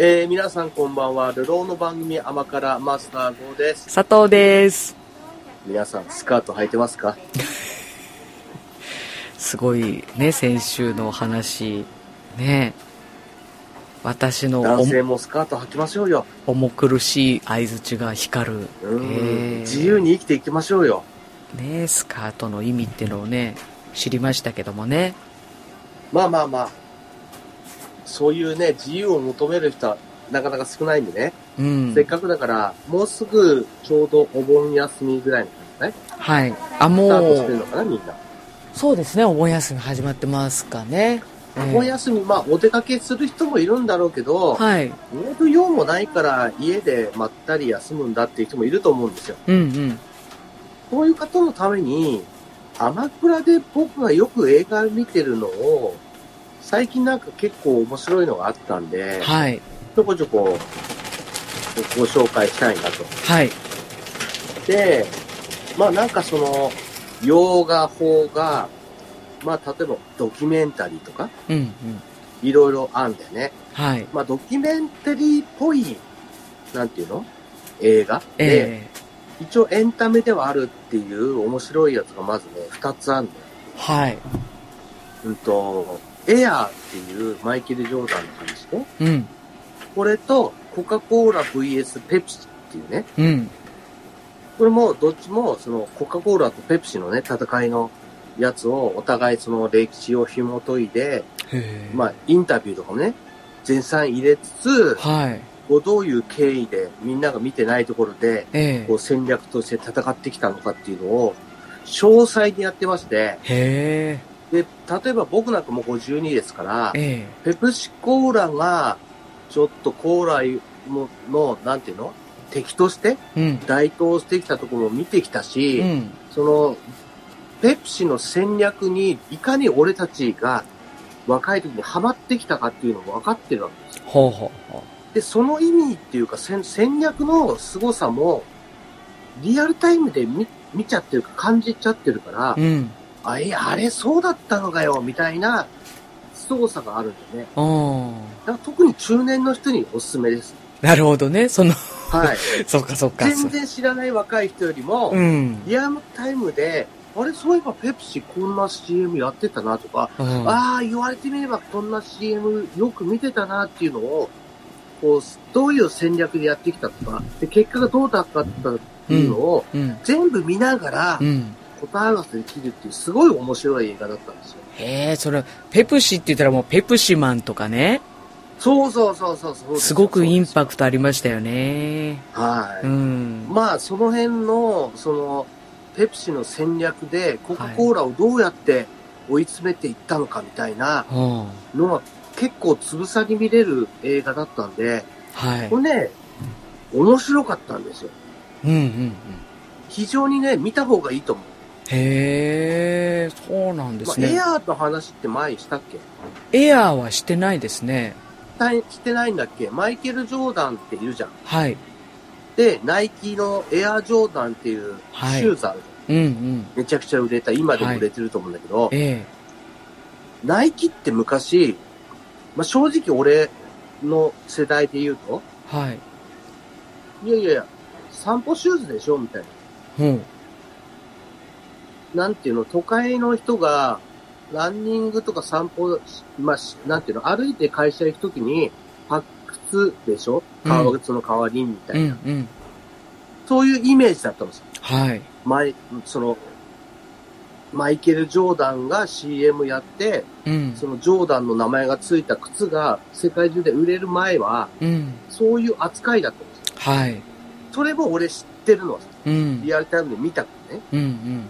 えー、皆さんこんばんは。ルローの番組甘辛マスター号です。佐藤です。皆さん、スカート履いてますか？すごいね、先週のお話。ね私の男性もスカート履きましょうよ。重苦しい相づちが光る。うんえー自由に生きていきましょうよ。ねスカートの意味ってのをね、知りましたけどもね。まあまあまあ、そういうね、自由を求める人はなかなか少ないんでね。うんせっ。かくだから、もうすぐちょうどお盆休みぐらいの感じね。はい。あ、もスタートしてるう、のかな、みんな。そうですね、お盆休み始まってますかね。えーお盆休み、まあ、お出かけする人もいるんだろうけど、はい。意外と用もないから家でまったり休むんだっていう人もいると思うんですよ。うんうん。こういう方のために、アマプラで僕がよく映画見てるのを、最近なんか結構面白いのがあったんで、はい。ちょこちょこご紹介したいなと。はい。で、まあなんかその、洋画法が、まあ例えばドキュメンタリーとか、うんうん。いろいろあるんだよね。はい。まあドキュメンタリーっぽい、なんていうの？映画？で、え一応エンタメではあるっていう面白いやつがまずね、二つあるんだよ。ー、はい。うんと、エアーっていうマイケル・ジョーダンの話ね。うん。これと、コカ・コーラ VS ペプシっていうね。うん。これも、どっちも、その、コカ・コーラとペプシのね、戦いのやつを、お互いその歴史を紐解いて、まあ、インタビューとかもね、前賛入れつつ、はい。こうどういう経緯で、みんなが見てないところで、えこう戦略として戦ってきたのかっていうのを、詳細にやってまして、え。へで、例えば僕なんかもう52ですからえ。、えペプシコーラが、ちょっとコーラの、のなんていうの？敵として。台頭してきたところも見てきたし、うん。その、ペプシの戦略にいかに俺たちが若い時にハマってきたかっていうのも分かってるわけですよ。ほうほうほで、その意味っていうか戦戦略の凄さも、リアルタイムで見見ちゃってるか感じちゃってるから、う。うん。あ、え、あれそうだったのかよ、みたいな凄さがあるんだよね。あだから特に中年の人におすすめです。あ。なるほどね。その、はい。そっかそっか。全然知らない若い人よりも、うん。リアルタイムで、あれ、そういえばペプシこんな CM やってたなとか、うんああ、言われてみればこんな CM よく見てたなっていうのを、こう、どういう戦略でやってきたとか、で、結果がどうだったっていうのを、うん。全部見ながらうん。答え合わせできるっていう、すごい面白い映画だったんですよ。へえ、それ、ペプシって言ったらもうペプシマンとかね。そうそうそうそうそう。すごくインパククトありましたよね。ト。はい。うん。まあ、その辺の、その、ペプシの戦略で、コカ・コーラをどうやって追い詰めていったのかみたいなうん。のは、結構つぶさに見れる映画だったんで、はいこ。れね、面白かったんですよ。うんうんうん。非常にね、見た方がいいと思う。へえ、そうなんでまあ、すね。エアーの話って前にしたっけ？エアーはしてないですね。大してないんだっけ？マイケル・ジョーダンっているじゃん。はい。で、ナイキのエアージョーダンっていうはいシューズあるじゃん。うんうん。めちゃくちゃ売れた。今でも売れてると思うんだけど、えナイキって昔、まあ、正直俺の世代で言うと、え。はい。いやいやいや、散歩シューズでしょみたいな。うん。なんていうの、都会の人が、ランニングとか散歩し、まあ、しなんていうの、歩いて会社行くときに、発掘でしょ？うん革靴の代わりにみたういな、んうん。そういうイメージだったんですよ。はい。マイ、その、マイケル・ジョーダンが CM やって、うん。そのジョーダンの名前がついた靴が世界中で売れる前は、うん。そういう扱いだったんですよ。はい。それも俺知ってるの。うん。リアルタイムで見たからね。うんうん。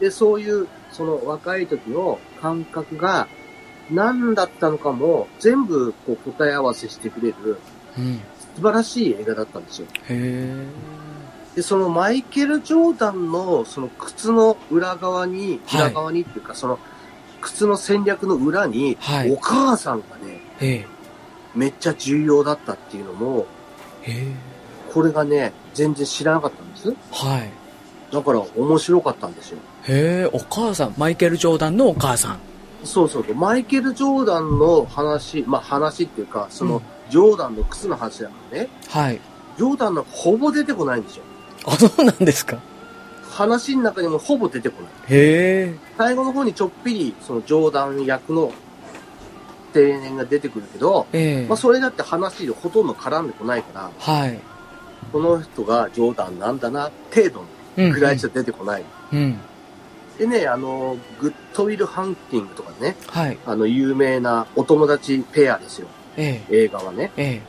で、そういう、その若い時の感覚が何だったのかも全部こう答え合わせしてくれるうん。素晴らしい映画だったんですよ。へえ。で、そのマイケル・ジョーダンのその靴の裏側に、はい裏側にっていうかその靴の戦略の裏に、はいお母さんがね、ええ。めっちゃ重要だったっていうのも。これがね、全然知らなかったんです。はい。だから面白かったんですよ。へえ、お母さん、マイケル・ジョーダンのお母さん。そうそうそう。マイケル・ジョーダンの話、まあ話っていうか、その、ジョーダンの靴の話だからね。はい。ジョーダンなんかほぼ出てこないんですよ。あ、そうなんですか。話の中にもほぼ出てこない。へえ。最後の方にちょっぴり、そのジョーダン役の青年が出てくるけど、ええまあそれだって話でほとんど絡んでこないから、はい。この人がジョーダンなんだな、程度うん。ぐらいしか出てこない。うん。でね、あの、グッドウィル・ハンティングとかね、はい。あの、有名なお友達ペアですよ。ええ映画はね。ええ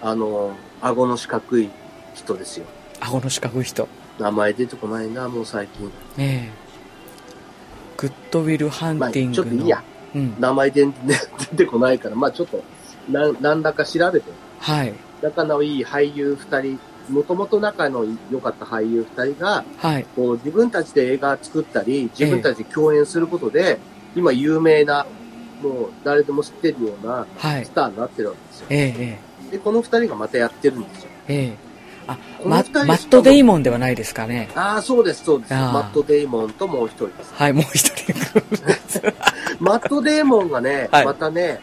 あの、顎の四角い人ですよ。顎の四角い人。名前出てこないな、もう最近。ええグッドウィル・ハンまあ、ティングの。ちょっといいや。うん。名前で、ね、出てこないから、まあちょっと、なん、なんだか調べて。はい。仲のいい俳優二人、もともと仲の良かった俳優二人が、はい。こう自分たちで映画作ったり、自分たちで共演することで、今有名な、もう誰でも知ってるようなはいス。ターになってるわけですよ。ええで、この二人がまたやってるんですよ。ええええあ、この二人ママット・デイモンではないですかね。ああ、そうです、そうです。マット・デイモンともう一人です。はい、もう一人。マット・デイモンがね、はいまたね、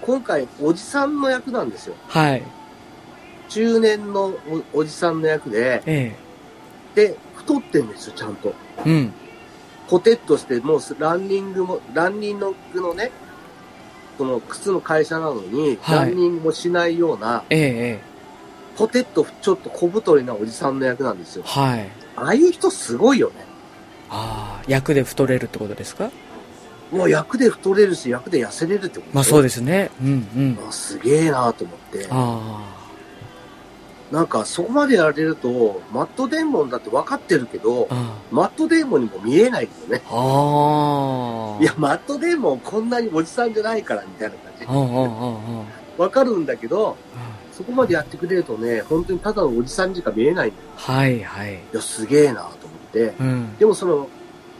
今回おじさんの役なんですよ。はい。中年のおおじさんの役で、えで、太ってんですよ、ちゃんと。えうん。ポテッとして、もうランニングも、ランニングのね、その靴の会社なのに、はいランニングもしないような、ええええポテッとちょっと小太りなおじさんの役なんですよ。はい。ああいう人すごいよね。ああ、役で太れるってことですか？もう役で太れるし、役で痩せれるってことまあそうでですね。うんうん。あすげえなと思って。あなんかそこまでやられると、マットデーモンだって分かってるけどマットデーモンにも見えないけどね。あ。ああ。いや、マットデーモンこんなにおじさんじゃないから、みたいな感じ。分かるんだけど、あそこまでやってくれるとね、本当にただのおじさんにしか見えないんだよ。あ。はいはい。いや、すげえなと思って。うん。でもその、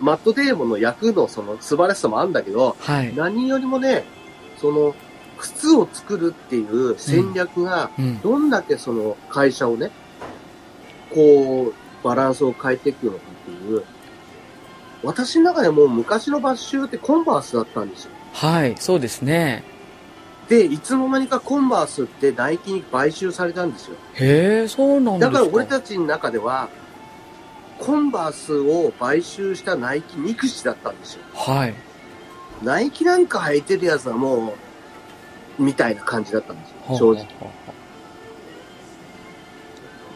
マットデーモンの役のその素晴らしさもあるんだけど、はい。何よりもね、その、靴を作るっていう戦略が、うん。どんだけその会社をね、こう、バランスを変えていくのかっていう、私の中でもう昔のバッシュってコンバースだったんですよ。はい。そうですね。で、いつの間にかコンバースってナイキに買収されたんですよ。へえ、そうなんですか。だから俺たちの中では、コンバースを買収したナイキ憎しだったんですよ。はい。ナイキなんか履いてるやつはもう、みたいな感じだったんですよ、正直。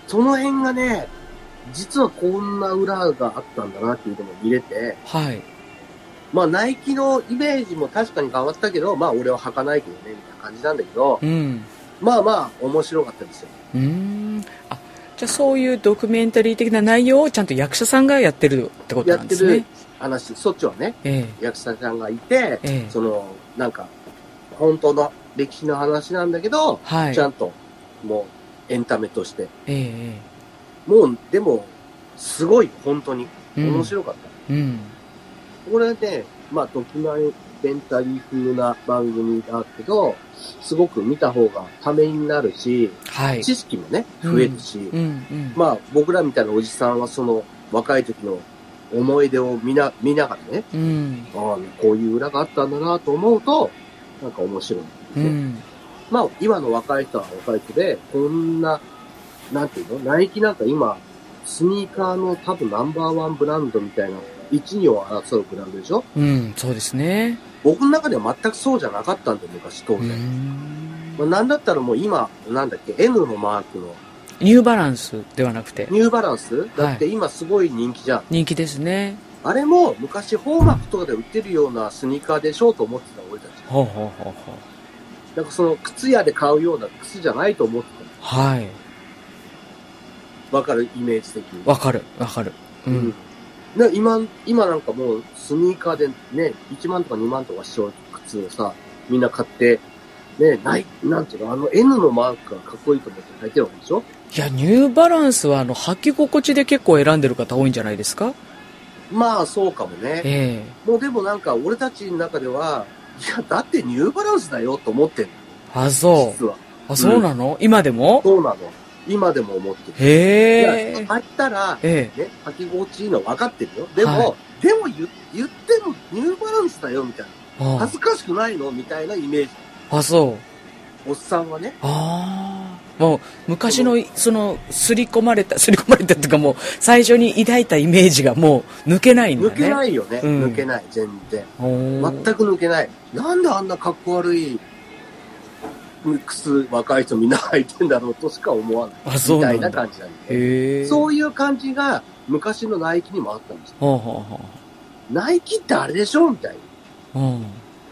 その辺がね、実はこんな裏があったんだなっていうのも見れて、うはい。まあナイキのイメージも確かに変わったけど、まあ俺は履かないけどね、みたいな感じなんだけど、うん。まあまあ面白かったですよ。うーん。あ、じゃあそういうドキュメンタリー的な内容をちゃんと役者さんがやってるってことやってるなんですね。話、そっちはね、え役者さんがいて、えええその、なんか、本当の歴史の話なんだけど、はい。ちゃんと、もう、エンタメとして。ええもう、でも、すごい、本当に。面白かった。うん。これね、まあ、ドキュメンタリー風な番組だけど、すごく見た方がためになるし、はい。知識もね、増えるし、うんうん。まあ、僕らみたいなおじさんはその、若い時の思い出を見な、見ながらね、うん。ああ、こういう裏があったんだなと思うと、なんか面白い、ねうん。まあ、今の若い人は若い人で、こんな、なんていうの？ナイキなんか今、スニーカーの多分ナンバーワンブランドみたいな、一二を争うブランドでしょ？うん。そうですね。僕の中では全くそうじゃなかったんだよ、昔、当う然。ん。まあ、なんだったらもう今、なんだっけ、N のマークのニューバランスではなくて、ニューバランス？だって今すごい人気じゃん。人気ですね。あれも昔ホーマックとかで売ってるようなスニーカーでしょうと思ってた俺たち。ほうほうほうほう。なんかその靴屋で買うような靴じゃないと思ってはい。た。わかる？イメージ的に。わかる、わかる。ううんん。。ね、今、今なんかもうスニーカーでね、1万とか2万とかしちゃう靴をさ、みんな買って、ね、ない、なんていうの、あの N のマークがかっこいいと思って履いてるわけでしょ？いや、ニューバランスは、あの、履き心地で結構選んでる方多いんじゃないですか？まあそうかもね。えもうでもなんか俺たちの中では、いや、だってニューバランスだよと思ってんの。えあ、そう。実は。あ、そうなの、今でも？そうなの。今でも思ってる。いへや、え。履いたら、えね、履き心地いいの分かってるよ。でも、はいでも言言ってもニューバランスだよみたいな。恥ずかしくないの？みたいなイメージ。あ、そおっさんはね、ああ。もう、昔の、その、刷り込まれた、刷り込まれたっていうかもう、最初に抱いたイメージがもう、抜けないんだね。抜けないよね。うん抜けない、全然。全く抜けない。なんであんな格好悪い靴若い人みんな履いてんだろうとしか思わない。あ、そうみたない。な感じなんで。そういう感じが昔のナイキにもあったんですよ。ほうほうほナイキってあれでしょみたいな。う。うん。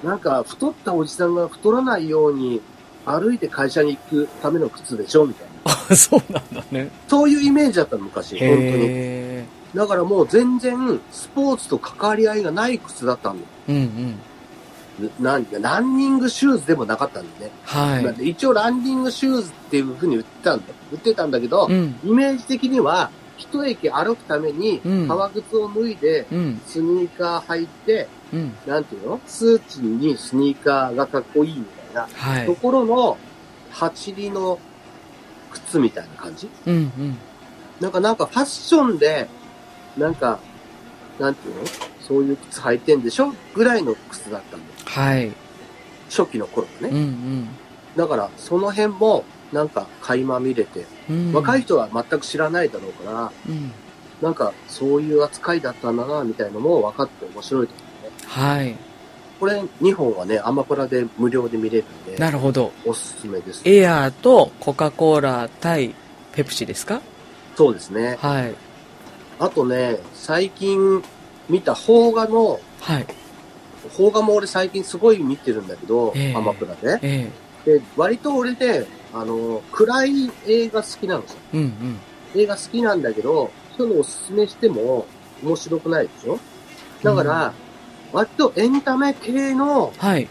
なんか太ったおじさんが太らないように歩いて会社に行くための靴でしょみたいな。あ、そうなんだね。そういうイメージだったの昔。本当に。だからもう全然スポーツと関わり合いがない靴だったんだよ。うんうん。ランニングシューズでもなかったんだよね。は一応ランニングシューズっていう風に売ってたんだ。売ってたんだけど、い。うん。イメージ的には、一駅歩くためにうん、革靴を脱いで、うん。スニーカー履いて、うん。なんていうの？スーツにスニーカーがかっこいいみな、とはい。ころの、走りの靴みたいな感じ？うんうん。なんか、なんかファッションで、なんか、なんていうの？そういう靴履いてんでしょ？ぐらいの靴だったんだよ。はい。初期の頃はうんね。うん。だから、その辺も、なんか、垣間見れて、うん。若い人は全く知らないだろうから、うん。なんか、そういう扱いだったんだな、みたいのも分かって面白いと思うね。はい。これ、2本はね、アマプラで無料で見れるんで、なるほど。おすすめです。エアーとコカ・コーラ対ペプシですか？そうですね。はい。あとね、最近見た邦画の、はい。邦画も俺最近すごい見てるんだけど、ええアマプラで。えで、割と俺ね、あの、暗い映画好きなんですよ。えうんうん。映画好きなんだけど、そういうのおすすめしても面白くないでしょ？だから、割とエンタメ系の、はい。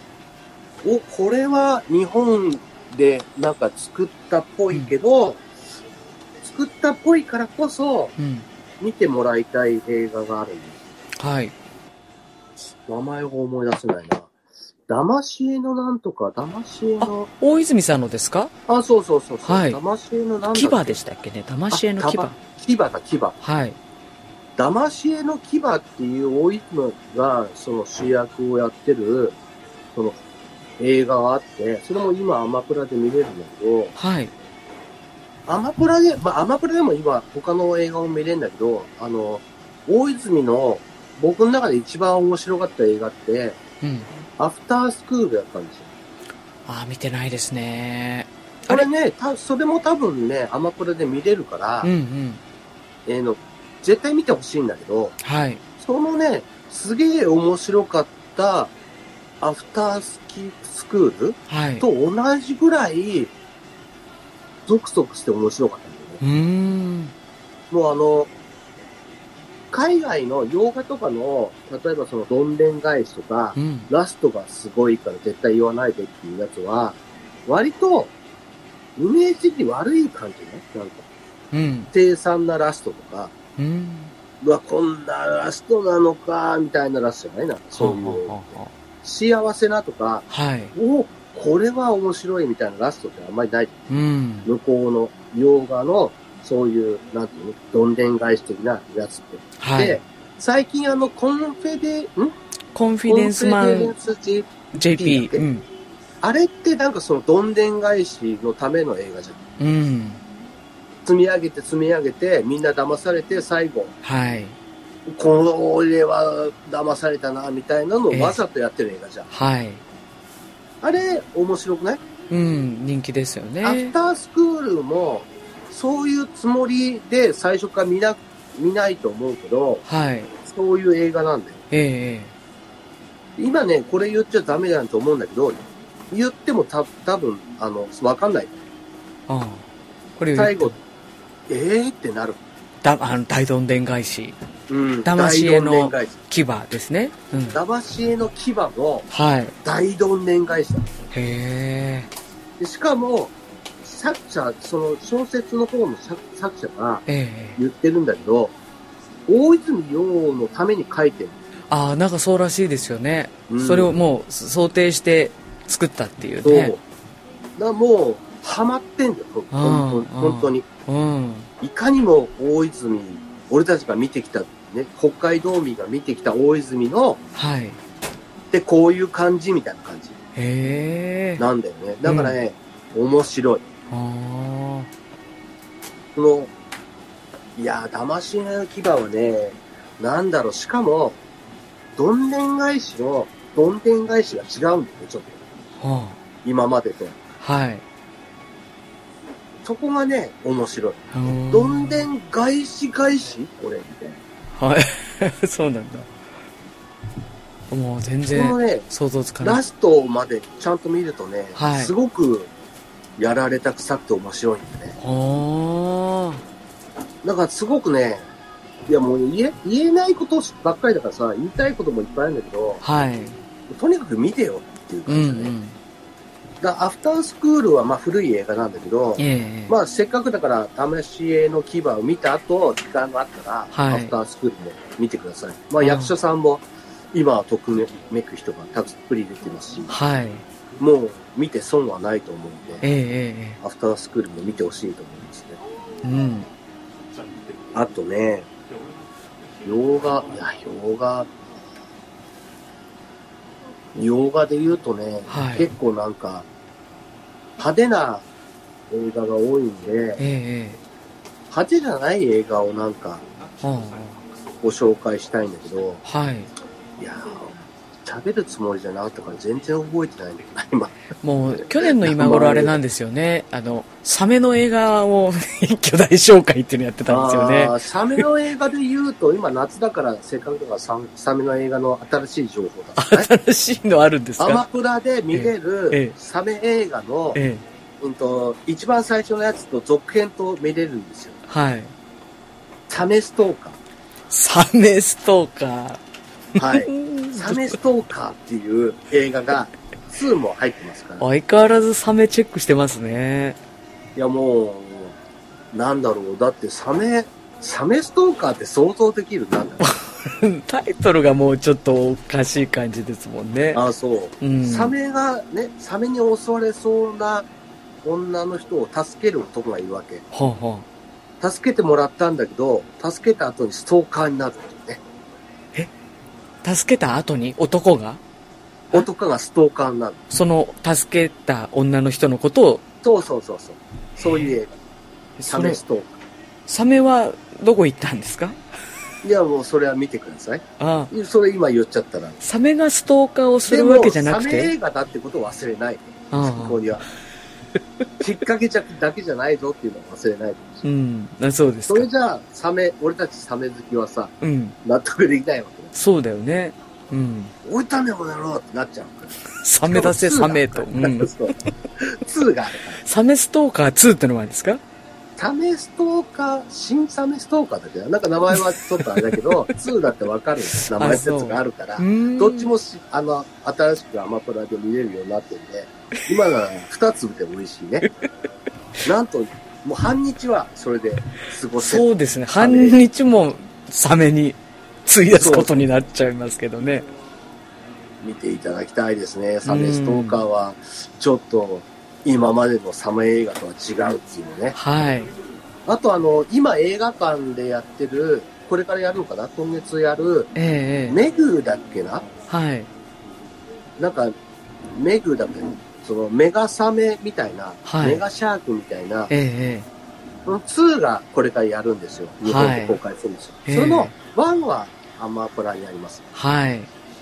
お、これは日本でなんか作ったっぽいけど、作ったっぽいからこそうん。見てもらいたい映画があるんです。はい。名前を思い出せないな。騙し絵のなんとか、騙し絵の、大泉さんのですか？あそうそうそうそう。はい騙し絵のなんだっけ？牙でしたっけね？騙し絵の牙あ。牙だ、牙。はい。騙し絵の牙っていう大泉がその主役をやってる、その映画があって、それも今アマプラで見れるんだけど、はい。アマプラで、まあアマプラでも今他の映画も見れるんだけど、あの、大泉の僕の中で一番面白かった映画って、うん。アフタースクールだったんですよ。ああ、見てないですね。これね、た、それも多分ね、アマプラで見れるから、うんうん。えーの、絶対見てほしいんだけど、はい。そのね、すげえ面白かったアフタースキスクールはい。と同じぐらい、ゾクゾクして面白かったんだよね。うーん。もうあの、海外の洋画とかの、例えばそのどんでん返しとか、うん。ラストがすごいから絶対言わないでっていうやつは、割と、イメージ的に悪い感じね。なんか、うん。凄惨なラストとか、うん。うわ、こんなラストなのか、みたいなラストじゃないなそういう、幸せなとか、あはい。おこれは面白いみたいなラストってあんまりない。うん。向こうの洋画の、そういう、なんていうの、どんでん返し的なやつって。ではい。、最近あの、コンフェデ、ん？コンフィデンスマン JP。うん。あれってなんかそのどんでん返しのための映画じゃん。うん。積み上げて積み上げて、みんな騙されて、最後、はい。これは騙されたな、みたいなのをわざとやってる映画じゃん。はい。あれ、面白くない、うん。人気ですよね。アフタースクールも、そういうつもりで最初から見な、見ないと思うけど、はい。そういう映画なんだよ。ええ今ね、これ言っちゃダメだと思うんだけど、言ってもた多分あの、わかんない。ああ。これ最後、えーってなる。だ、あの、大どんでん返し。うん。騙し絵の牙ですね。うん。騙し絵の牙のはい。大どんでん返しだ。へえ。でしかも、作者、その小説の方の作作者がええ言ってるんだけど、大泉洋のために書いてる。ああ、なんかそうらしいですよね。うんそれをもう想定して作ったっていう。ね。だもう、ハマってんだよ、本当に。うん。いかにも大泉、俺たちが見てきた、ね、北海道民が見てきた大泉の、はい。で、こういう感じみたいな感じへえ。なんだよね。だからね、面白い。あこの、いやー、騙しの牙はね、なんだろう、しかも、どんでん返しの、どんでん返しが違うんだよね、ちょっと。あ。は今までと。あ。はい。そこがね、面白い。どんでん返し返し？これ、みたいな。はい。そうなんだ。もう全この然ね、想像つかないラ。ストまでちゃんと見るとね、はいすごくやられたくさくて面白いんだね。あだからすごくね、いやもう言え、言えないことばっかりだからさ、言いたいこともいっぱいあるんだけど、あ。はい。とにかく見てよっていうう感じだね。んうん。だからアフタースクールはまあ古い映画なんだけど、ええまあせっかくだから、試し絵の牙を見た後、時間があったら、はいアフタースクールも見てください。まあ役者さんも、今はとくめく人がたっぷり出てますし、はい。もう見て損はないと思うんで、えええアフタースクールも見てほしいと思いますね。えうん。あとね、洋画、いや、洋画、洋画で言うとね、はい結構なんか、派手な映画が多いんで、えええ派手じゃない映画をなんかご紹介したいんだけど、あ。はい。いやー、喋るつもりじゃなかったから全然覚えてないんだけど、今。もう、去年の今頃あれなんですよね。あの、サメの映画を 一挙大紹介っていうのやってたんですよねサメの映画で言うと、今夏だから、せっかくだからササメの映画の新しい情報だ、ね。新しいのあるんですアマかプラで見れええるサメ映画の、ええ。うんと、一番最初のやつと続編と見れるんですよ。はい。サメストーカサメストーカー。はい。ー。サメストーカーっていう映画が2も入ってますから。相変わらずサメチェックしてますね。いやもう、なんだろう。だってサメ、サメストーカーって想像できるなんだろう。タイトルがもうちょっとおかしい感じですもんね。あ、そう。うん。サメがね、サメに襲われそうな女の人を助ける男がいるわけ。はあは助けてもらったんだけど、助けた後にストーカーになる助けた後に男が？男がストーカーになる。その助けた女の人のことを、そうそうそうそう。そういう映画。サメストーカサメはどこ行ったんですか？ー。いやもうそれは見てください。ああ。それ今言っちゃったら。サメがストーカーをするわけじゃなくサメて映画だってことを忘れない。あここには。きっかけじゃだけじゃないぞっていうのは忘れないでほしいうん。あそうですか。それじゃあ、サメ、俺たちサメ好きはさ、うん。納得できないわけだ。そうだよね。うん。置いたね、この野郎ってなっちゃうから。サメ出せ、サメと。ううんん。。そう。2があるから。サメストーカー2ってのもあるんですか？サメストーカー、新サメストーカーだけど、なんか名前はちょっとあれだけど、2だってわかる名前のやつがあるから、んどっちもし、あの、新しくアマプラで見れるようになってるんで、今なら2つでも嬉しいね。なんと、もう半日はそれで過ごせる。そうですね。半日もサメに費やすことになっちゃいますけどね。見ていただきたいですね。サメストーカーは、ちょっと、今までのサメ映画とは違うっていうね。はい。あとあの、今映画館でやってる、これからやるのかな？今月やる、ええええメグだっけな？はい。なんか、メグだっけ？そのメガサメみたいな、はいメガシャークみたいな、えええその2がこれからやるんですよ。日本で公開するんですよ。はいその1はアマプラにあります。はい。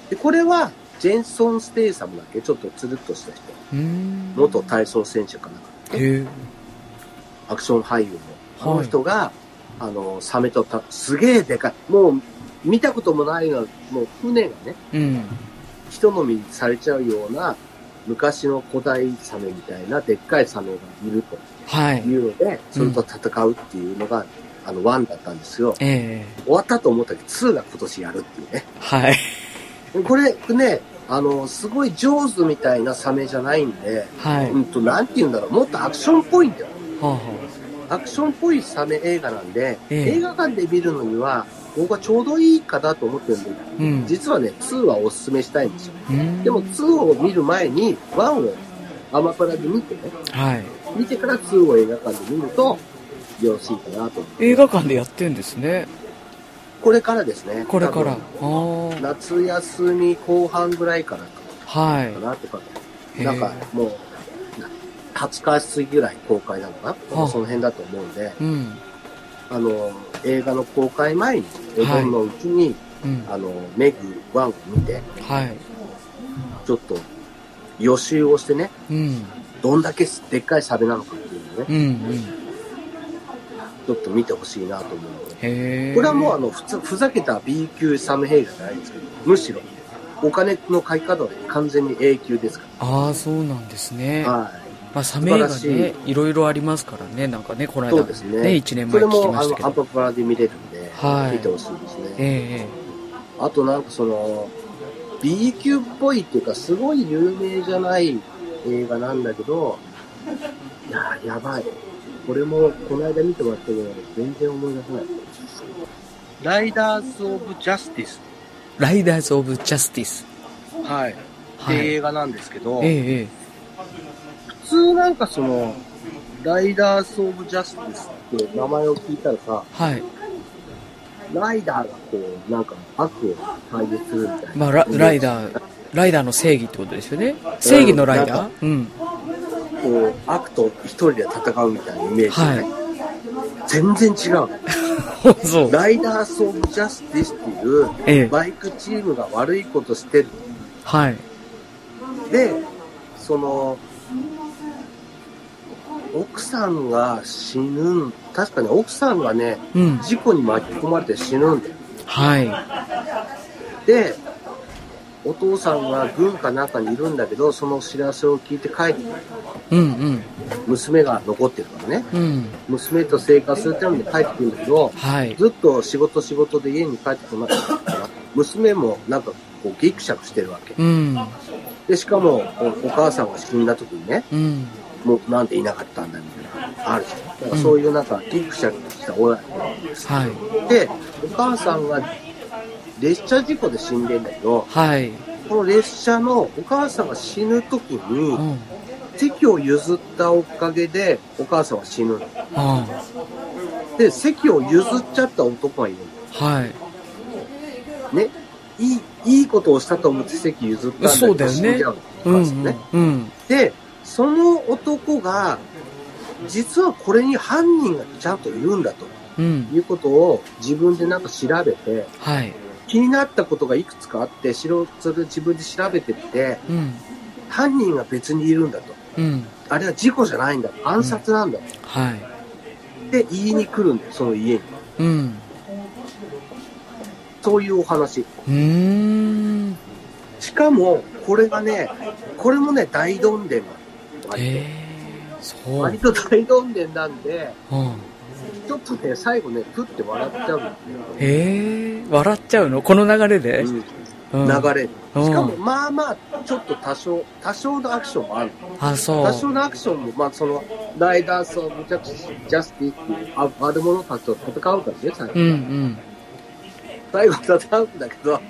で、これは、ジェンソン・ステイサムだっけ？ちょっとつるっとした人。うーん。元体操選手かなんか。アクション俳優の。あはいの人が、あの、サメとた、すげえでかい。もう、見たこともないの、もう船がね、うん。人飲みされちゃうような、昔の古代サメみたいなでっかいサメがいるとはい。いうので、それと戦うっていうのが、あの、1だったんですよ。ええ終わったと思ったけど、2が今年やるっていうね。はい。これね、あの、すごい上手みたいなサメじゃないんで、はい。うんと、なんて言うんだろう、もっとアクションっぽいんだよ。はあはアクションっぽいサメ映画なんで、ええ映画館で見るのには、僕はちょうどいいかなと思ってるんで、あ。うん。実はね、2はおすすめしたいんですよ。うんでも2を見る前に、1をアマプラで見てね、はい。見てから2を映画館で見ると、よろしいかなと。映画館でやってんですね。これからですね。これから。夏休み後半ぐらいからかはい。なとか、なんかもう、20日過ぎぐらい公開なのかな、はあその辺だと思うんで、うん。あの、映画の公開前に、お盆のうちに、うん。あの、メグ1を見て、はい。ちょっと予習をしてね、うん。どんだけでっかいサビなのかっていうのをね、うん。うん。ちょっと見てほしいなと思うので。これはもうあの、ふつふざけた B 級サムヘイじゃないですけど、むしろ、お金の書き方で完全に A 級ですかああ、そうなんですね。ら。はまあ、サメ映画ね、いろいろありますからね、なんかね、このい。間。ね。ね、1年それ前聞きも、あの、ましたけど。アンパプラで見れるんで、はい見てほしいですね。えあとなんかその、B 級っぽいっていうか、すごい有名じゃない映画なんだけど、いやー、やばい。これも、この間見てもらったけど、全然思い出せない。ライダーズ・オブ・ジャスティス。えライダーズ・オブ・ジャスティス。はい。ってはい。え映画なんですけど、ええ普通なんかその、ライダーズ・オブ・ジャスティスって名前を聞いたらさ、えはい。ライダーがこう、なんか悪を対立するみたいな。まあ、ラライダー、ライダーの正義ってことですよね。正義のライダー？うん。こう、悪と一人で戦うみたいなイメージは全然違うの。そう。ライダース・オブ・ジャスティスっていう、ええバイクチームが悪いことしてる。はい。で、その、奥さんが死ぬん、確かに奥さんがね、うん。事故に巻き込まれて死ぬんだよ。はい。で、お父さんが軍かなんかにいるんだけど、その知らせを聞いて帰ってくる。うんうん。娘が残ってるからね。うん。娘と生活するために帰ってくるんだけど、はい。ずっと仕事仕事で家に帰ってこなかったから、娘もなんかこうギクシャクしてるわけ。うん。で、しかもおお母さんが死んだ時にね、うん。もうなんでいなかったんだみたいな、あるじゃん。だからそういうなんかギクシャクした親子なんです。はい。で、お母さんが列車事故で死んでんだけど、はい。この列車のお母さんが死ぬ時うに、ん。席を譲ったおかげでお母さんは死ぬの。あで、席を譲っちゃった男がいるの。はい。ね、いい、いいことをしたと思って席譲ったんだけど、死んじゃうのおうん母さんね。うん。で、その男が、実はこれに犯人がちゃんといるんだとうん。いうことを自分でなんか調べて、はい。気になったことがいくつかあって、それで自分で調べてって、うん。犯人が別にいるんだと。うん。あれは事故じゃないんだ。暗殺なんだ。はい。で、言いに来るんだよ、その家に。うん。そういうお話。うーん。しかも、これがね、これもね、大どんでんなの。割とへえ。そう。割と大どんでんなんで、うん。ちょっとね、最後ね、プって笑っちゃうんだよね。へえ。笑っちゃうの？この流れで？うんうん流れしかも、まあまあ、ちょっと多少、多少のアクションもある。あ、そう。多少のアクションも、まあ、その、ライダース・オブ・ジャスジャスティっていう、あ悪者たちと戦うからね、最後。うんうん。最後戦うんだけど、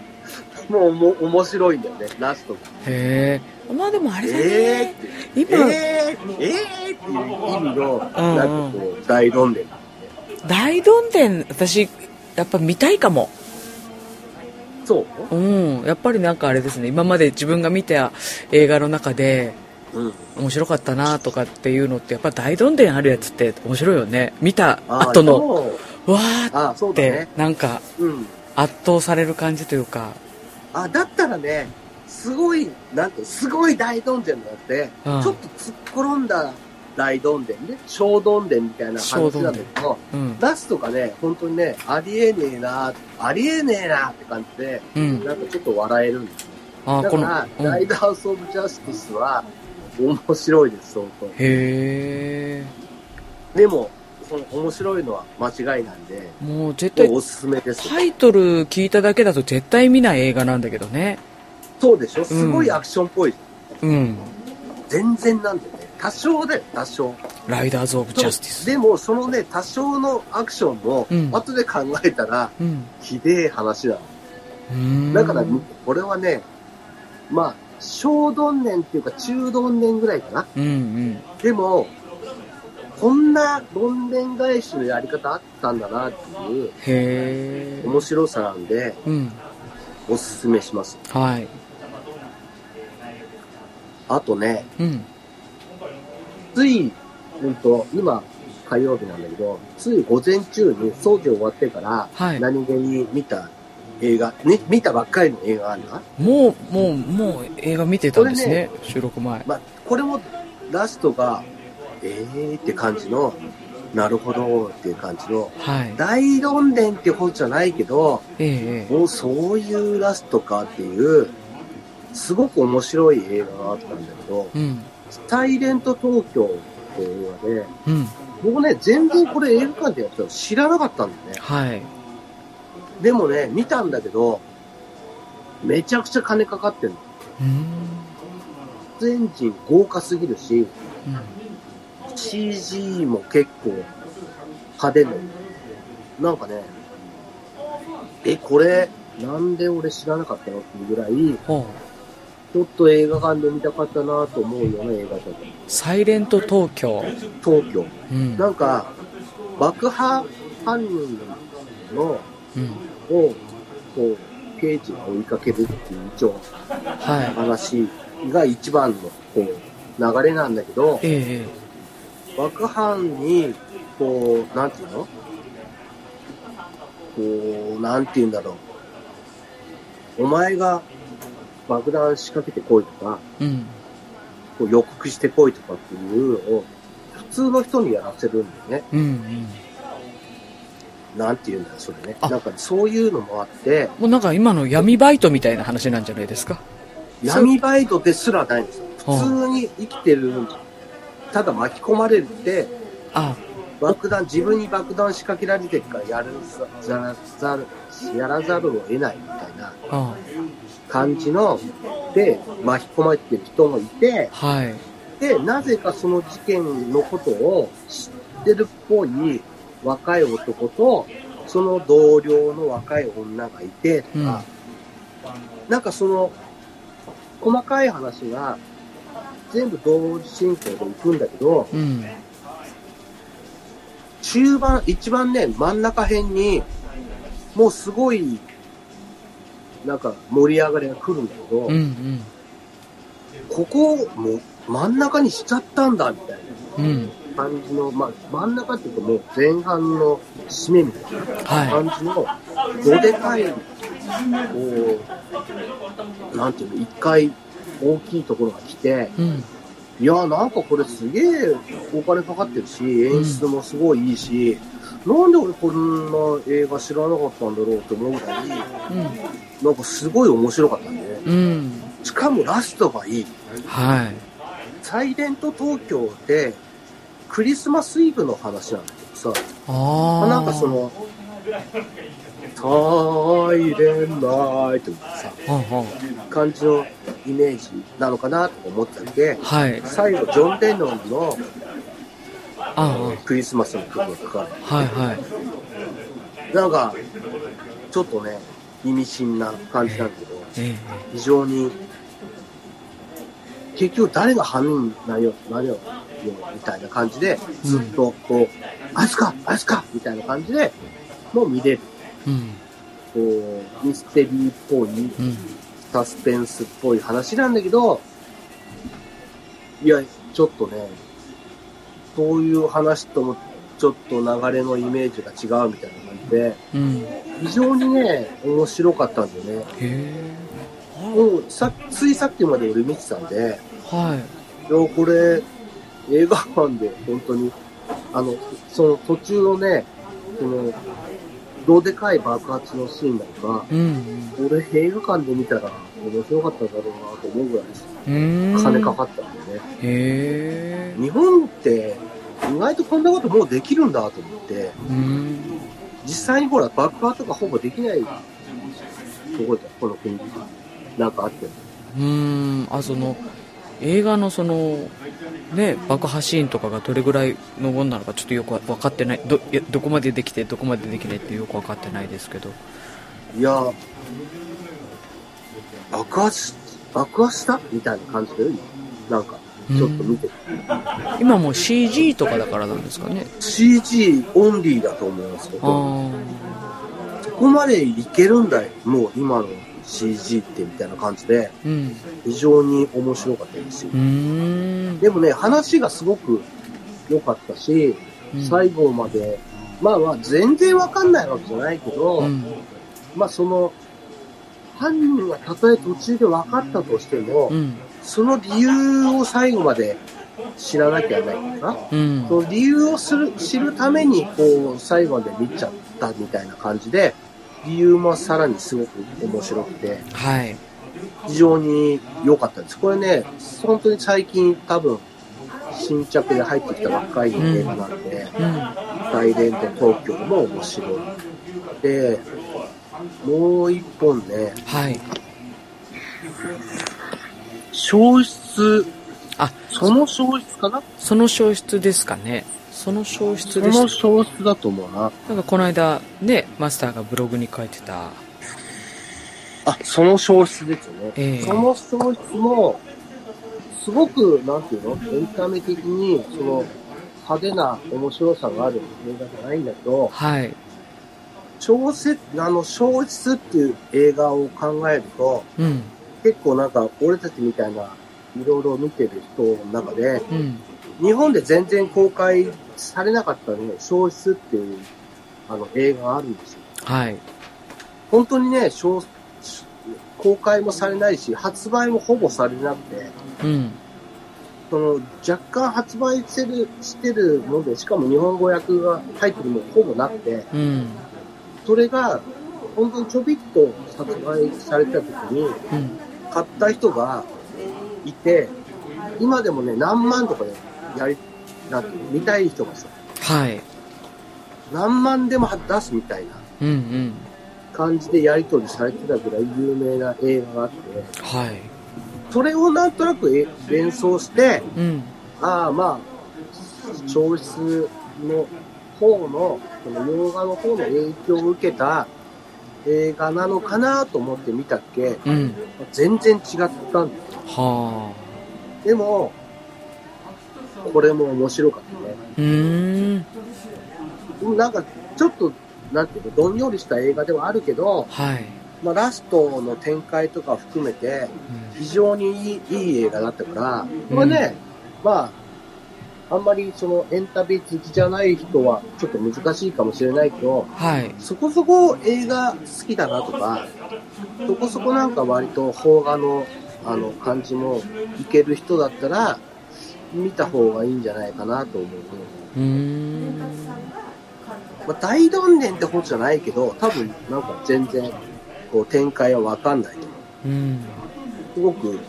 もう、もう、面白いんだよね、ラストが。へえ。まあでもあれだえーね。って、今、えー、えーっていう意味の、なんかこう、大論伝。大どんでん、私、やっぱ見たいかも。そう？うん。やっぱりなんかあれですね。今まで自分が見た映画の中で、うん。面白かったなとかっていうのって、やっぱ大どんでんあるやつって面白いよね。見た後の、わーってなんかうん。圧倒される感じというか、あ、だったらね、すごい、なんて、すごい大どんでんだって、うんちょっと突っ転んだ大どんでんね、小どんでんみたいな話なんだけど、うん。ラストがね、本当にね、ありえねえな、ありえねえなって感じで、うん。なんかちょっと笑えるんですね。あー、この、だから、うん、へライダース・オブ・ジャスティスは、面白いです、相当。え。でも、その面白いのは間違いなんで、もう絶対おすすめです。タイトル聞いただけだと絶対見ない映画なんだけどね。そうでしょ？すごいアクションっぽい。うん。全然なんだよね。多少だよ、多少。ライダーズ・オブ・ジャスティス。でも、そのね、多少のアクションも、うん後で考えたら、うん。ひでえ話なの。うーんだから、これはね、まあ、小どん年っていうか中どん年ぐらいかな。うんうん。でも、こんなどんでん返しのやり方あったんだなっていうへえ。面白さなんで、うん。おすすめします。はい。あとね、うん。つい、うんと、今、火曜日なんだけど、つい午前中に掃除終わってから、はい何気に見た映画、ね、見たばっかりの映画があるな。もう、もう、もう映画見てたんですね、収録前。まあ、これもラストが、えーって感じの、なるほどっていう感じの、はい。大論伝ってほどじゃないけど、えもうそういうラストかっていう、すごく面白い映画があったんだけど、うん。サイレント東京っていう映画で、うん。僕ね、全然これ映画館でやってたの知らなかったんだよね。はい。でもね、見たんだけど、めちゃくちゃ金かかってるの。うん。出演陣豪華すぎるし、うん CG も結構派手の。なんかね、え、これ、なんで俺知らなかったのっていうぐらい。ちょっと映画館で見たかったなと思うような映画だった。サイレント東京。東京。うん。なんか、爆破犯人の、を、うん。こう、刑事が追いかけるっていう一応は話が一番の、こう、流れなんだけどい。、ええ爆犯に、こう、なんていうの？こう、なんて言うんだろう。お前が爆弾仕掛けてこいとか、ええうん。こう予告してこいとかっていうのを、普通の人にやらせるんだよね。うんうん。なんて言うんだよ、それね。あなんかそういうのもあって、もうなんか今の闇バイトみたいな話なんじゃないですか？闇バイトですらないんですよ。はあ普通に生きてる、ただ巻き込まれるって、あ、爆弾、自分に爆弾仕掛けられてるからやるざらざる、やらざるを得ないみたいなあ感じの、で、巻き込まれてる人もいて、はい。で、なぜかその事件のことを知ってるっぽい若い男と、その同僚の若い女がいてとか、なんかその、細かい話が全部同時進行で行くんだけど、うん。中盤、一番ね、真ん中辺に、もうすごい、なんか盛り上がりが来るんだけど、うんうん。ここをもう真ん中にしちゃったんだ、みたいうん。な感じの、まあ、真ん中っていうともう前半の締めみたいなは感じの、どでかい、こう、なんていうの、一回大きいところが来て、い。うん。いや、なんかこれすげえお金かかってるし、演出もすごいいいし、なんで俺こんな映画知らなかったんだろうと思うぐらい、なんかすごい面白かったんで、うん。うん。しかもラストがいい。はい。サイレント東京って、クリスマスイブの話なんだけどさ、ああ。なんかそ、の、サイレンナイトみたいなさ、はん感じのイメージなのかなと思ったんで、はい。最後、ジョン・レノンのあクリスマスの曲がかかる。あ。はいはい。なんか、ちょっとね、意味深な感じなんだけど、え非常に、結局誰が犯人なんよ、何よ、みたいな感じで、ずっとこう、あいつかあいつかみたいな感じで、もう見れる。えうん。こう、ミステリーっぽい、うん。サスペンスっぽい話なんだけど、いや、ちょっとね、そういう話ともちょっと流れのイメージが違うみたいな感じで、うん。非常にね、面白かったんだよね。もうさ、ついさっきまで俺見てたんで、はい。いや、これ、映画館で本当に、あの、その途中のね、その、どでかい爆発のシーンなんか、うん。俺映画館で見たら面白かっただろうなと思うぐらいうん。金かかったんだよね。日本って意外とこんなこともうできるんだと思って、うん。実際にほら爆破とかほぼできないところだよ、この国。なんかあっても。うん。あ、その、映画のその、ね、爆破シーンとかがどれぐらいのものなのかちょっとよくわ分かってないどどこまでできてどこまでできないってよく分かってないですけどいや、爆発し、爆破した？みたいな感じだよ、なんか、ちょっと見て。て。今もう CG とかだからなんですかね。CG オンリーだと思いますけあど、あそこまでいけるんだよ、もう今の CG ってみたいな感じで、うん。非常に面白かったですよ。でもね、話がすごく良かったし、うん。最後まで、まあまあ全然わかんないわけじゃないけど、うん。まあその、犯人がたとえ途中で分かったとしても、うん。その理由を最後まで知らなきゃいけないか？ら、うん。その理由をする知るために、こう、最後まで見ちゃったみたいな感じで、理由もさらにすごく面白くて、はい。非常に良かったです。これね、本当に最近多分、新着で入ってきたばっかりの映画なんで、うん。サイレント東京も面白い。で、もう一本ね、はい。消失、あ、その消失かな？その消失ですかね。その消失そでしの消失だと思うな。た。なんかこの間、ね、マスターがブログに書いてた、あ、その消失ですよね。ええその消失も、すごく、なんていうの？エンタメ的に、その、派手な面白さがある映画じゃないんだけど、はい。小説、あの、消失っていう映画を考えると、うん。結構なんか、俺たちみたいな、いろいろ見てる人の中で、うん。日本で全然公開されなかったね、消失っていう、あの、映画があるんですよ。はい。本当にね、消公開もされないし、発売もほぼされなくて、うん。その、若干発売してる、してるので、しかも日本語訳が入ってるのほぼなくて、うん。それが、本当にちょびっと発売された時に、うん。買った人がいて、今でもね、何万とかでやり、な見たい人がさ、はい。何万でも出すみたいなうんうん。感じでやり取りされてたぐらい有名な映画があって、はい。それをなんとなくえ連想して、うん。ああまあ、消失の方の、その洋画の方の影響を受けた映画なのかなと思って見たっけ、うん。全然違ったんだよ。はでも、これも面白かったね。あ。うーん。なんか、ちょっと、なんていうの、どんよりした映画ではあるけど、はい。まあ、ラストの展開とか含めて、非常にいいいい映画だったから、これね、まあ、あんまりそのエンタメ好きじゃない人はちょっと難しいかもしれないけど、はい。そこそこ映画好きだなとか、そこそこなんか割と邦画のあの感じもいける人だったら、見た方がいいんじゃないかなと思う。うーん。まあ、大どんでんってことじゃないけど、多分なんか全然こう展開はわかんないと思う。うん。すごく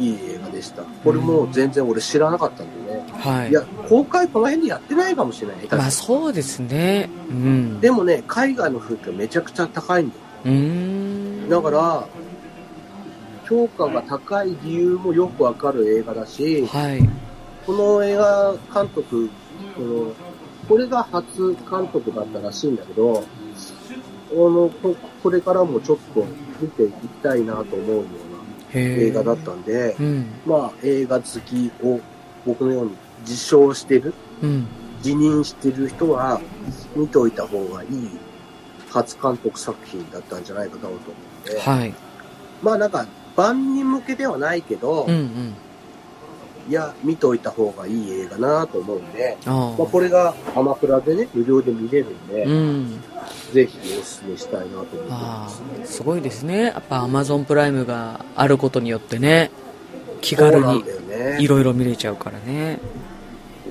いい映画でした。これも全然俺知らなかったんでね。はい。いや、公開この辺でやってないかもしれない。まあそうですね。うん。でもね、海外の風景めちゃくちゃ高いんだよ。うーん。だから、評価が高い理由もよくわかる映画だし、はい。この映画監督、この、これが初監督だったらしいんだけど、あの、ここれからもちょっと見ていきたいなと思うよ映画だったんで、うん。まあ映画好きを僕のように自称してる、うん。自認してる人は見といた方がいい初監督作品だったんじゃないかなと思って、はい。まあなんか万人向けではないけど、うんうん。いや、見といた方がいい映画なと思うんで、あまあ、これがアマプラでね、無料で見れるんで、あ。うん。ぜひお勧めしたいなと思ってまあす。あ。すごいですね。やっぱアマゾンプライムがあることによってね、気軽に。いろいろ見れちゃうからね。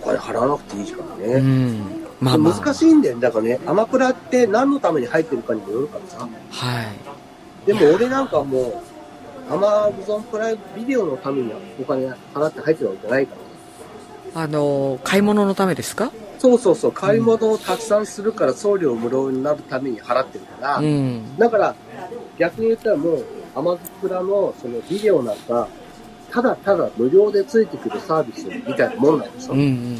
お金払わなくていいからうね。ん。まあまあ。難しいんだよ。だからね、アマプラって何のために入ってるかにもよるからさ。はい。でも俺なんかもう、アマゾンプライムビデオのためにお金払って入ってるわけじゃないから。あの、買い物のためですか？そうそうそう、買い物をたくさんするから送料無料になるために払ってるから、うん。だから逆に言ったらもうアマプラのそのビデオなんか、ただただ無料でついてくるサービスみたいなもんなんでしょ。うんうん。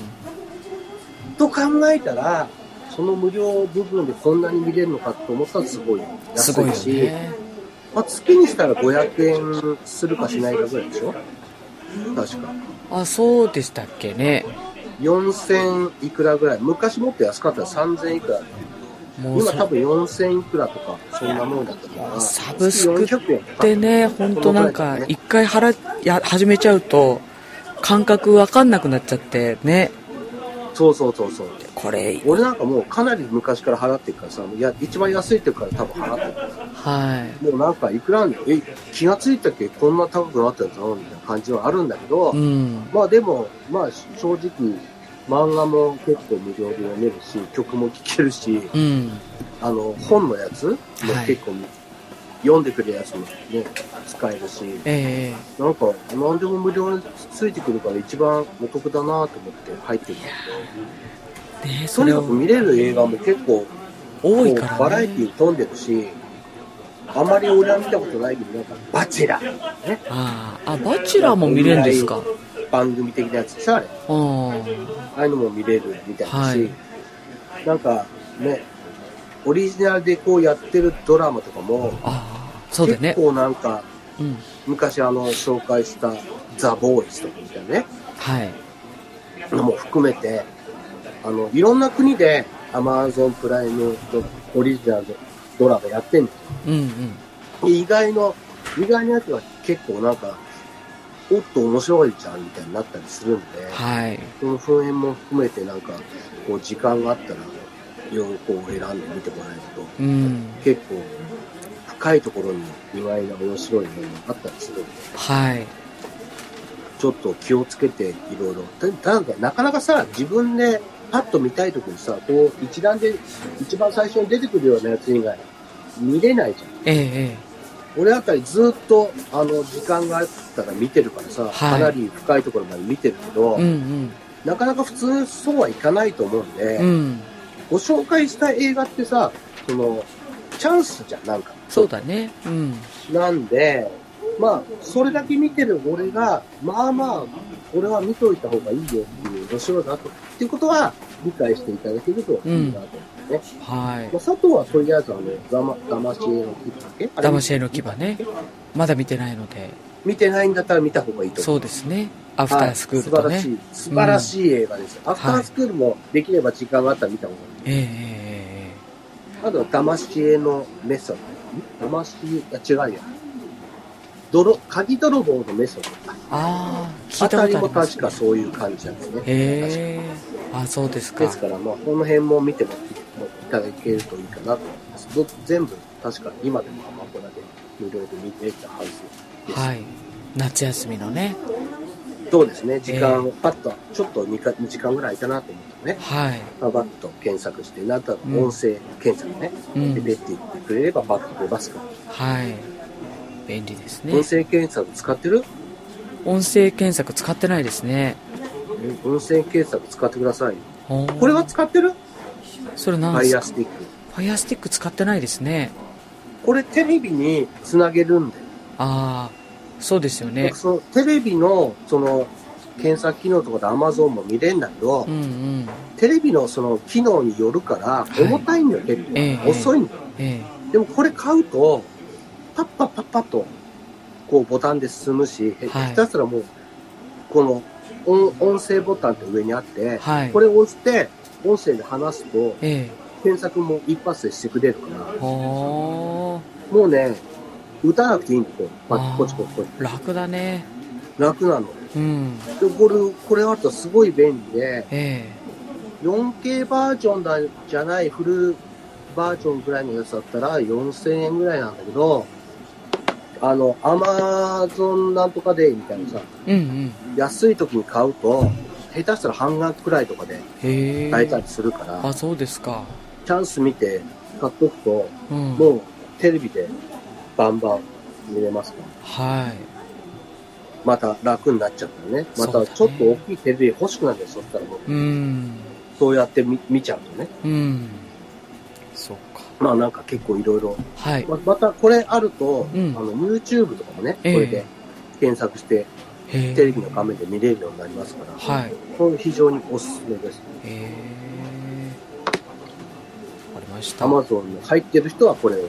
と考えたら、その無料部分でこんなに見れるのかと思ったらすごいすごいよ安いし、ね。まあ、月にしたら500円するかしないかぐらいでしょ？確か。あ、そうでしたっけね。4000いくらぐらい。昔もっと安かったら3000いくら。もうさ今多分4000いくらとか、そんなもんだったから。サブスク400円でね、ほんとなんか、一回払っ、や、始めちゃうと、感覚わかんなくなっちゃってねそうそうそうそう。これ。俺なんかもうかなり昔から払ってるからさ、いや、一番安いってから多分払ってる。からさ。はい。もうなんかいくらなんだよ。え、気がついたっけ？こんな高くなったやつなのみたいな感じはあるんだけど、うん。まあでも、まあ正直、漫画も結構無料で読めるし、曲も聴けるし、うん。あの、本のやつもはい。結構、読んでくれるやつもね、使えるし、ええ。なんか、何でも無料についてくるから一番お得だなと思って入ってるんだけど、ねそれを。とにかく見れる映画も結構、多いからね。バラエティー飛んでるし、あまり俺は見たことないけど、なんか、バチェラー、ね。あああバチェラーも見れるんですか？番組的なやつでしょ、あれ。あああいうのも見れるみたいだし、はい。なんかね、オリジナルでこうやってるドラマとかも、あああそうだね。結構なんか、うん。昔あの、紹介したザ・ボーイズとかみたいなね、はい。のも含めて、あの、いろんな国でアマゾンプライムのオリジナルのドラマやってんの。うんうんで意外の、意外なやつは結構なんか、おっと面白いじゃんみたいになったりするんで、はいそのその辺も含めてなんか、こう時間があったら、いろいろこう選んで見てもらえると、うん結構深いところに意外な面白いものがあったりするんで、はいちょっと気をつけていろいろ。たなんかなかなかさ、自分でパッと見たいときにさ、こう一覧で一番最初に出てくるようなやつ以外見れないじゃん。えええ俺あたりずっと、あの、時間があったら見てるからさ、はい。かなり深いところまで見てるけど、えうん。なかなか普通そうはいかないと思うんで、うん。うんご紹介した映画ってさ、その、チャンスじゃん、なんか。そうだね。うん。なんで、まあ、それだけ見てる俺が、まあまあ、俺は見といた方がいいよ面白いなと。っていうことは、理解していただけるといいなと思ってね。はいまあ、佐藤はとりあえずあの、だま、騙し絵の牙だっけあれ？騙し絵の牙ねまだ見てないので見てないんだったら見た方がいいと思う。そうですねアフタースクールとね、はい、素晴らしい、素晴らしい映画ですよ。アフタースクールもできれば時間があったら見た方がいい。えええあとは、騙し絵のメソッド。ん騙し、いや違うや。泥、鍵泥棒のメソッド。か。ああ聞あいたりも確かそういう感じなんですね。へえあそうですか。ですから、まあ、この辺も見てもいただけるといいかなと思います。ど全部、確か今でもアマプラで無料で見れたはずです。はい。夏休みのね。そうですね、時間えをパッと、ちょっと 2, か2時間ぐらいいたなと思ったらね、はい。パパッと検索して、なんとなく音声検索ね、うん。で出ていってくれればパッと出ますから。はい便利ですね。音声検索使ってる？音声検索使ってないですね。音声検索使ってください。これは使ってる？それフなんですか？ァイヤースティック。ファイアスティック使ってないですね。これテレビにつなげるんだよ。ああそうですよね。そのテレビのその検索機能とかで Amazon も見れるんだけど、うんうん。テレビのその機能によるからい重たいんだよ、結構。ええ遅いんだよ。え。でもこれ買うと、パッパッパッパッと、こうボタンで進むし、へはい。ひたすらもう、この音音声ボタンって上にあってえ、はい。これを押して、音声で話すと、え検索も一発でしてくれるから、もうね、打たなくていいんだよ。あー。ポチポチポチ。ー楽だね。楽なの。うん。で、これ、これあるとすごい便利で、え 4K バージョンだじゃないフルバージョンぐらいのやつだったら4000円ぐらいなんだけど、あの、アマゾンなんとかでみたいなさ、えうんうん。安い時に買うと、下手したら半額くらいとかで買えたりするから、あそうですか。チャンス見て買っとくと、うん。もうテレビでバンバン見れますから。はい。また楽になっちゃったらね。またちょっと大きいテレビ欲しくなるよ、そしたらもう。うん。そうやって見見ちゃうとね。うん。そうかまあなんか結構いろいろ。はい。ままたこれあると、うん。あの YouTube とかもね、こえ。えれで検索してテレビの画面で見れるようになりますから、はい。これ非常におすすめです。へえ。ありました。Amazon に入ってる人はこれを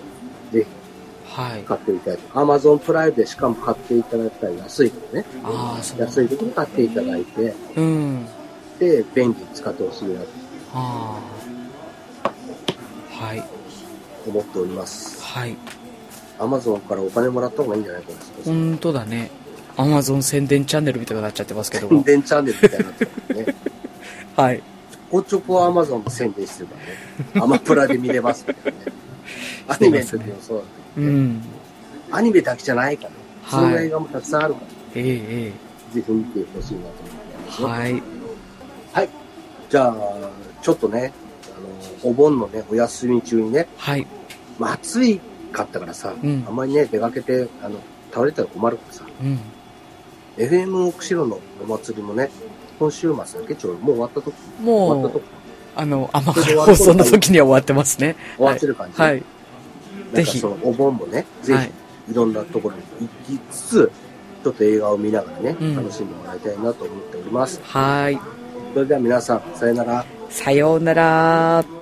ぜはい。ひ買っていただいて、Amazon プライムでしかも買っていただいたら安いからね、ああそう安い時に買っていただいて、うん。で、便利に使ってほしいなと。ああはい思っております。はい Amazon からお金もらった方がいいんじゃないかな、本当だねアマゾン宣伝チャンネルみたいになっちゃってますけど宣も。伝チャンネルみたいになってるね。はい。ちょこちょこアマゾンの宣伝してるからね。アマプラで見れますね。アニメの時もそうだけどね。うん。アニメだけじゃないからね。はいそんな映画もたくさんあるから、えええぜひ見てほしいなと思ってますえよ。はい。はい。じゃあ、ちょっとね、お盆のね、お休み中にね、はい。まあ、暑いかったからさ、うんあんまりね、出かけて、あの、倒れたら困るからさ、うん。FM 釧路のお祭りもね、今週末だけちょうどもう終わったとこ、終わったとこもう、、あの、あま放送の時には終わってますね。終わってる感じ。はい。ぜひそのお盆もね、ぜはいひ、いろんなところに行きつつ、ちょっと映画を見ながらね、うん楽しんでもらいたいなと思っております。はい。それでは皆さん、さよなら。さようなら。